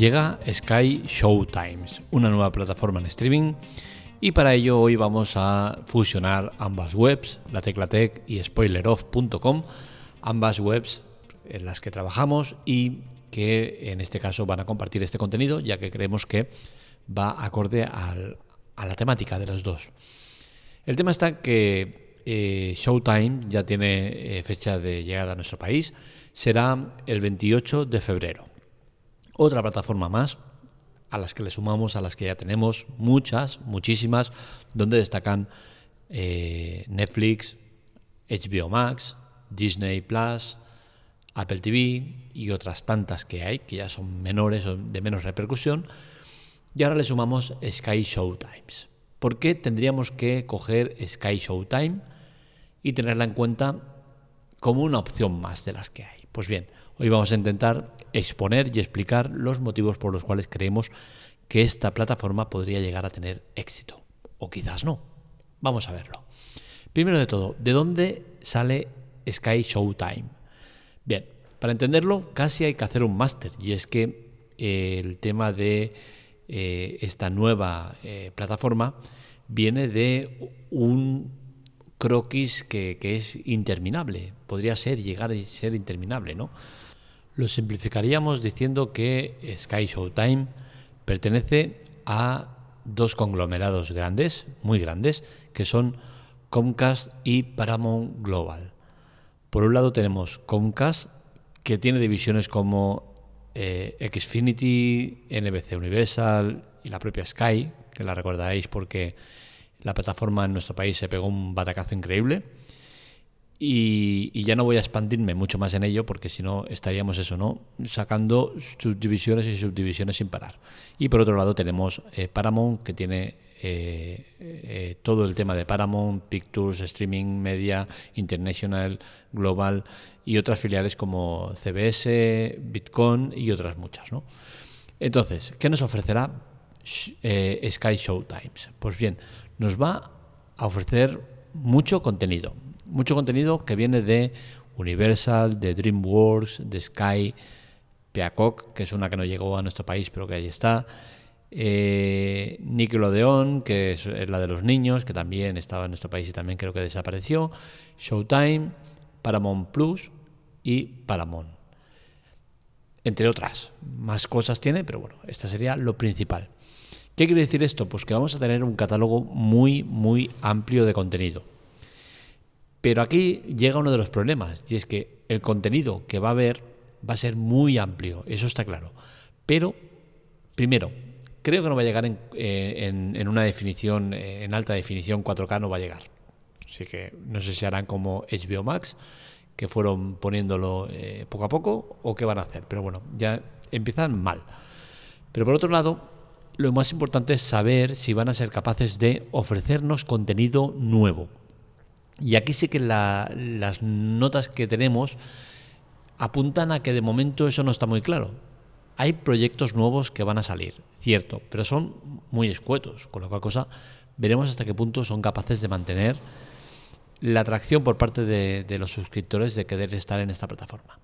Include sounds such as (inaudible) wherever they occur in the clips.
llega Sky Showtimes, una nueva plataforma en streaming, y para ello hoy vamos a fusionar ambas webs, la Teclatec y spoileroff.com, ambas webs en las que trabajamos y que en este caso van a compartir este contenido, ya que creemos que va acorde a la temática de los dos. El tema está que eh, Showtime ya tiene eh, fecha de llegada a nuestro país, será el 28 de febrero. Otra plataforma más a las que le sumamos, a las que ya tenemos muchas, muchísimas, donde destacan eh, Netflix, HBO Max, Disney Plus, Apple TV y otras tantas que hay, que ya son menores o de menos repercusión. Y ahora le sumamos Sky Showtimes. ¿Por qué tendríamos que coger Sky Showtime y tenerla en cuenta como una opción más de las que hay? Pues bien, hoy vamos a intentar exponer y explicar los motivos por los cuales creemos que esta plataforma podría llegar a tener éxito. O quizás no. Vamos a verlo. Primero de todo, ¿de dónde sale Sky Showtime? Bien, para entenderlo casi hay que hacer un máster y es que eh, el tema de eh, esta nueva eh, plataforma viene de un croquis que, que, es interminable. Podría ser, llegar a ser interminable, ¿no? Lo simplificaríamos diciendo que Sky Showtime pertenece a dos conglomerados grandes, muy grandes, que son Comcast y Paramount Global. Por un lado tenemos Comcast, que tiene divisiones como eh, Xfinity, NBC Universal y la propia Sky, que la recordaréis porque la plataforma en nuestro país se pegó un batacazo increíble. Y, ya no voy a expandirme mucho más en ello porque si no estaríamos eso, ¿no? Sacando subdivisiones y subdivisiones sin parar. Y por otro lado tenemos eh, Paramount que tiene eh, eh, todo el tema de Paramount, Pictures, Streaming, Media, International, Global y otras filiales como CBS, Bitcoin y otras muchas. ¿no? Entonces, ¿qué nos ofrecerá eh, Sky Showtimes? Pues bien, nos va a ofrecer mucho contenido, mucho contenido que viene de Universal, de DreamWorks, de Sky, Peacock, que es una que no llegó a nuestro país, pero que ahí está, eh, Nickelodeon, que es, la de los niños, que también estaba en nuestro país y también creo que desapareció, Showtime, Paramount Plus y Paramount. Entre otras, más cosas tiene, pero bueno, esta sería lo principal. ¿Qué quiere decir esto? Pues que vamos a tener un catálogo muy, muy amplio de contenido. Pero aquí llega uno de los problemas, y es que el contenido que va a haber va a ser muy amplio, eso está claro. Pero, primero, Creo que no va a llegar eh, en, una definición, eh, en alta definición 4K, no va a llegar. Así que no sé si harán como HBO Max, que fueron poniéndolo eh, poco a poco, o qué van a hacer. Pero bueno, ya empiezan mal. Pero por otro lado, lo más importante es saber si van a ser capaces de ofrecernos contenido nuevo. Y aquí sí que las notas que tenemos apuntan a que de momento eso no está muy claro. Hay proyectos nuevos que van a salir, cierto, pero son muy escuetos, con lo cual cosa veremos hasta qué punto son capaces de mantener la atracción por parte de, los suscriptores de querer estar en esta plataforma.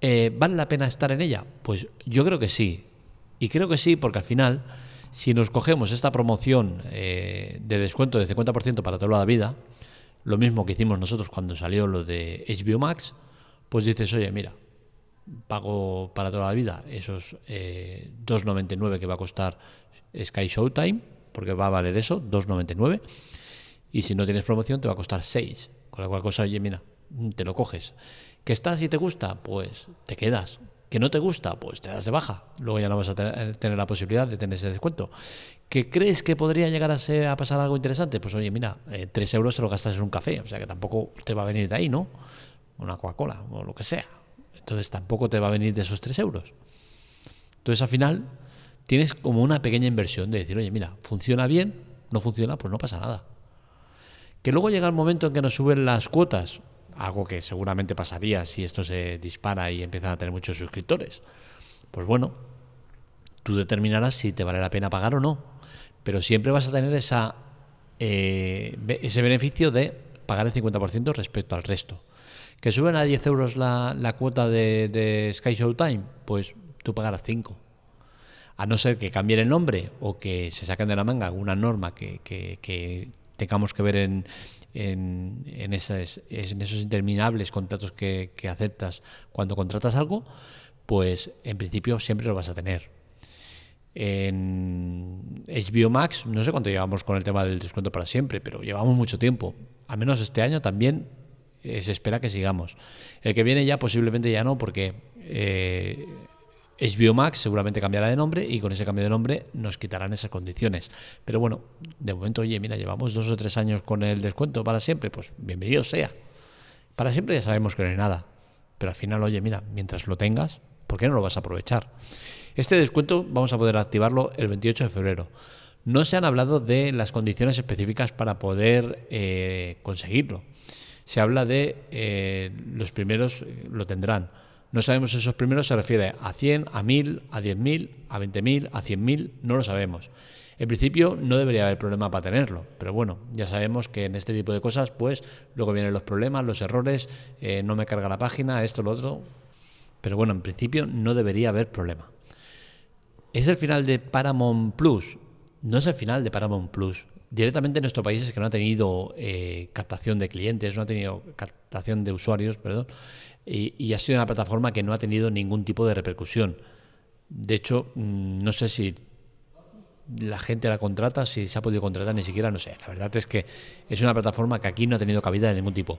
Eh, ¿Vale la pena estar en ella? Pues yo creo que sí. Y creo que sí porque al final, si nos cogemos esta promoción eh, de descuento de 50% para toda la vida, lo mismo que hicimos nosotros cuando salió lo de HBO Max, pues dices, oye, mira, pago para toda la vida esos 2,99 eh, que va a costar Sky Showtime, porque va a valer eso, 2,99. Y si no tienes promoción te va a costar 6. Con la cual cosa, oye, mira, te lo coges. ¿Que estás y te gusta? Pues te quedas. ¿Que no te gusta? Pues te das de baja. Luego ya no vas a tener, la posibilidad de tener ese descuento. ¿Que crees que podría llegar a, ser, a pasar algo interesante? Pues oye, mira, 3 eh, euros te lo gastas en un café. O sea que tampoco te va a venir de ahí, ¿no? Una Coca-Cola o lo que sea. Entonces tampoco te va a venir de esos 3 euros. Entonces al final tienes como una pequeña inversión de decir, oye, mira, funciona bien, no funciona, pues no pasa nada. Que luego llega el momento en que nos suben las cuotas, algo que seguramente pasaría si esto se dispara y empiezan a tener muchos suscriptores. Pues bueno, tú determinarás si te vale la pena pagar o no. Pero siempre vas a tener eh, ese beneficio de pagar el 50% respecto al resto. ¿Que suben a 10 euros la, cuota de, de Sky Showtime? Pues tú pagarás 5. a no ser que cambien el nombre o que se saquen de la manga alguna norma que, tengamos que ver en, en, en, esas, en esos interminables contratos que, aceptas cuando contratas algo, pues en principio siempre lo vas a tener. En HBO Max, no sé cuánto llevamos con el tema del descuento para siempre, pero llevamos mucho tiempo. Al menos este año también eh, se espera que sigamos. El que viene ya posiblemente ya no, porque eh, HBO Max seguramente cambiará de nombre y con ese cambio de nombre nos quitarán esas condiciones. Pero bueno, de momento, oye, mira, llevamos dos o tres años con el descuento para siempre, pues bienvenido sea. Para siempre ya sabemos que no hay nada. Pero al final, oye, mira, mientras lo tengas, ¿por qué no lo vas a aprovechar? Este descuento vamos a poder activarlo el 28 de febrero. No se han hablado de las condiciones específicas para poder eh, conseguirlo. Se habla de eh, los primeros eh, lo tendrán. No sabemos si esos primeros se refiere a 100, a 1000, a 10.000, a 20.000, a 100.000, no lo sabemos. En principio no debería haber problema para tenerlo, pero bueno, ya sabemos que en este tipo de cosas, pues luego vienen los problemas, los errores, no me carga la página, esto, lo otro. Pero bueno, en principio no debería haber problema. ¿Es el final de Paramount Plus? No es el final de Paramount Plus. Directamente en nuestro país es que no ha tenido eh, captación de clientes, no ha tenido captación de usuarios, perdón, y, ha sido una plataforma que no ha tenido ningún tipo de repercusión. De hecho, mm, no sé si la gente la contrata, si se ha podido contratar, ni siquiera, no sé. La verdad es que es una plataforma que aquí no ha tenido cabida de ningún tipo.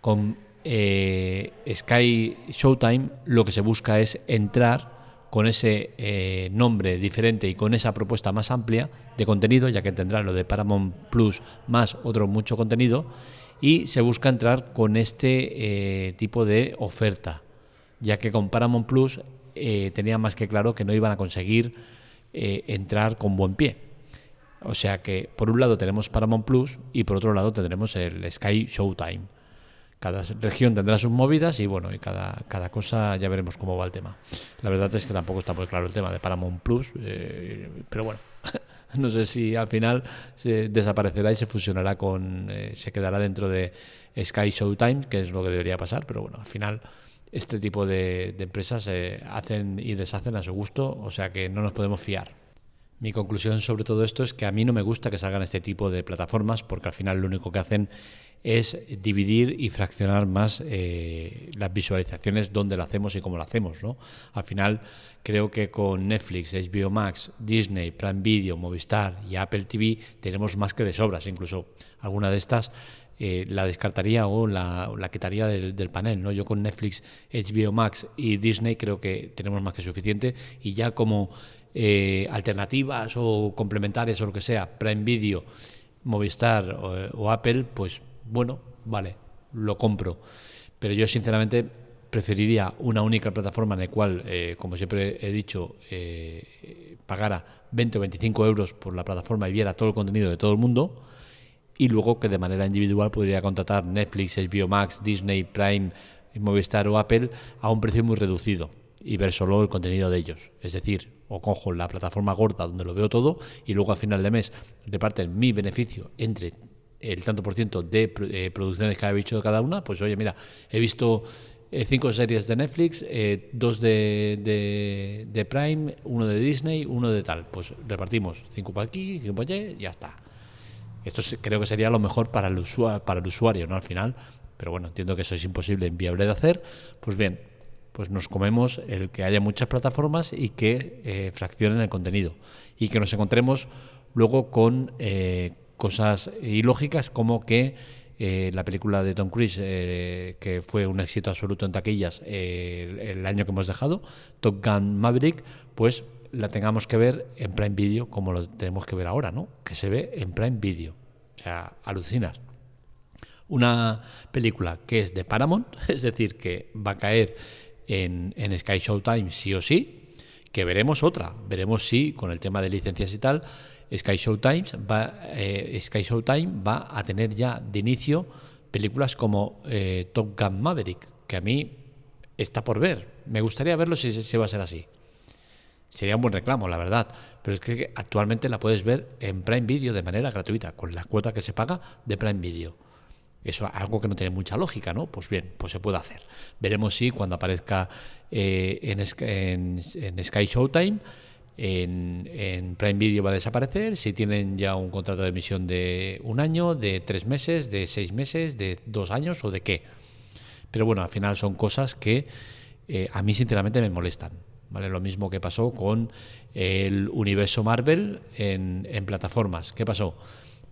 Con eh, Sky Showtime lo que se busca es entrar con ese eh, nombre diferente y con esa propuesta más amplia de contenido, ya que tendrá lo de Paramount Plus más otro mucho contenido, y se busca entrar con este eh, tipo de oferta, ya que con Paramount Plus eh, tenía más que claro que no iban a conseguir entrar con buen pie. O sea que por un lado tenemos Paramount Plus y por otro lado tendremos el Sky Showtime cada región tendrá sus movidas y bueno, y cada, cada cosa ya veremos cómo va el tema. La verdad es que tampoco está muy claro el tema de Paramount Plus, eh, pero bueno, (laughs) no sé si al final se desaparecerá y se fusionará con, eh, se quedará dentro de Sky Showtime, que es lo que debería pasar, pero bueno, al final este tipo de, empresas se hacen y deshacen a su gusto, o sea que no nos podemos fiar. Mi conclusión sobre todo esto es que a mí no me gusta que salgan este tipo de plataformas porque al final lo único que hacen es dividir y fraccionar más eh, las visualizaciones donde lo hacemos y cómo lo hacemos. ¿no? Al final creo que con Netflix, HBO Max, Disney, Prime Video, Movistar y Apple TV tenemos más que de sobras. Incluso alguna de estas eh, la descartaría o la, quitaría del, panel. ¿no? Yo con Netflix, HBO Max y Disney creo que tenemos más que suficiente y ya como eh, alternativas o complementarias o lo que sea, Prime Video, Movistar o Apple, pues bueno, vale, lo compro. Pero yo sinceramente preferiría una única plataforma en la cual, eh, como siempre he dicho, eh, pagara 20 o 25 euros por la plataforma y viera todo el contenido de todo el mundo y luego que de manera individual podría contratar Netflix, HBO Max, Disney, Prime, Movistar o Apple a un precio muy reducido y ver solo el contenido de ellos. Es decir, o cojo la plataforma gorda donde lo veo todo y luego a final de mes reparten mi beneficio entre el tanto por ciento de eh, producciones que ha dicho cada una, pues oye, mira, he visto eh, cinco series de Netflix, eh, dos de, de, Prime, uno de Disney, uno de tal. Pues repartimos cinco para aquí, cinco para allá, ya está. Esto creo que sería lo mejor para el usuario, ¿no? Al final, pero bueno, entiendo que eso es imposible, inviable de hacer. Pues bien, pues nos comemos el que haya muchas plataformas y que fraccionen el contenido y que nos encontremos luego con cosas ilógicas como que eh, la película de Tom Cruise, eh, que fue un éxito absoluto en taquillas eh, el, año que hemos dejado, Top Gun Maverick, pues la tengamos que ver en Prime Video como lo tenemos que ver ahora, ¿no? Que se ve en Prime Video. O sea, alucinas. Una película que es de Paramount, (laughs) es decir, que va a caer en, en Sky Showtime sí o sí, que veremos otra. Veremos si con el tema de licencias y tal Sky Showtime va, eh, Sky Showtime va a tener ya de inicio películas como eh, Top Gun Maverick, que a mí está por ver. Me gustaría verlo si, si va a ser así. Sería un buen reclamo, la verdad. Pero es que actualmente la puedes ver en Prime Video de manera gratuita, con la cuota que se paga de Prime Video. Eso es algo que no tiene mucha lógica, ¿no? Pues bien, pues se puede hacer. Veremos si cuando aparezca eh, en, en, en Sky Showtime en, Prime Video va a desaparecer, si tienen ya un contrato de emisión de un año, de tres meses, de seis meses, de dos años o de qué. Pero bueno, al final son cosas que eh, a mí sinceramente me molestan. ¿vale? Lo mismo que pasó con el universo Marvel en, en plataformas. ¿Qué pasó?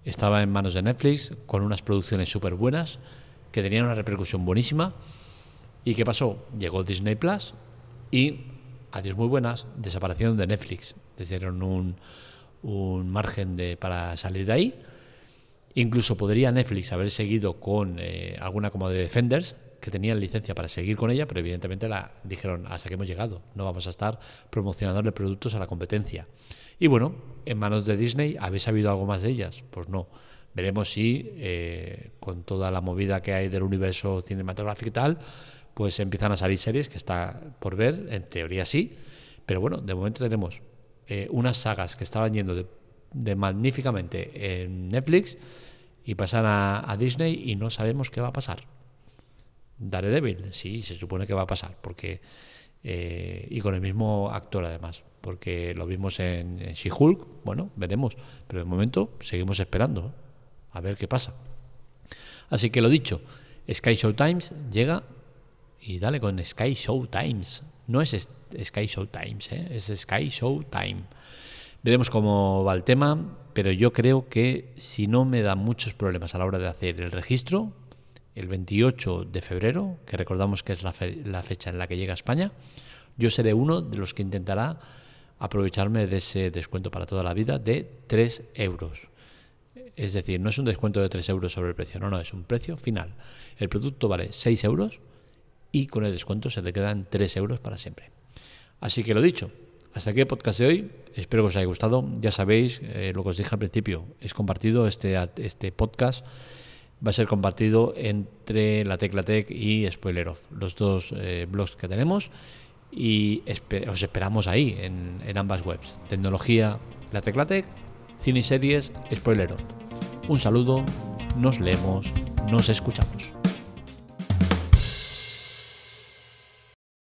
Estaba en manos de Netflix con unas producciones súper buenas que tenían una repercusión buenísima. ¿Y qué pasó? Llegó Disney Plus y adiós muy buenas, desaparecieron de Netflix. Les dieron un, un margen de, para salir de ahí. Incluso podría Netflix haber seguido con eh, alguna como de Defenders, que tenían licencia para seguir con ella, pero evidentemente la dijeron hasta que hemos llegado, no vamos a estar promocionándole productos a la competencia. Y bueno, en manos de Disney, ¿habéis sabido algo más de ellas? Pues no. Veremos si eh, con toda la movida que hay del universo cinematográfico y tal, pues empiezan a salir series que está por ver, en teoría sí, pero bueno, de momento tenemos eh, unas sagas que estaban yendo de, magníficamente en Netflix y pasan a, Disney y no sabemos qué va a pasar. Daredevil, sí, se supone que va a pasar, porque eh, y con el mismo actor además, porque lo vimos en, en She-Hulk, bueno, veremos, pero de momento seguimos esperando. A ver qué pasa. Así que lo dicho, Sky Show Times llega y dale con Sky Show Times. No es Sky Show Times, ¿eh? es Sky Show Time. Veremos cómo va el tema, pero yo creo que si no me da muchos problemas a la hora de hacer el registro, el 28 de febrero, que recordamos que es la, la fecha en la que llega a España, yo seré uno de los que intentará aprovecharme de ese descuento para toda la vida de 3 euros. Es decir, no es un descuento de 3 euros sobre el precio, no, no, es un precio final. El producto vale 6 euros y con el descuento se te quedan 3 euros para siempre. Así que lo dicho, hasta aquí el podcast de hoy. Espero que os haya gustado. Ya sabéis, eh, lo que os dije al principio, es compartido este, este podcast. Va a ser compartido entre la Tecla Tech y Spoiler Off, los dos eh, blogs que tenemos. Y os esperamos ahí, en, en, ambas webs. Tecnología, la Tecla Tech, cine y series, Spoiler Off. Un saludo, nos leemos, nos escuchamos.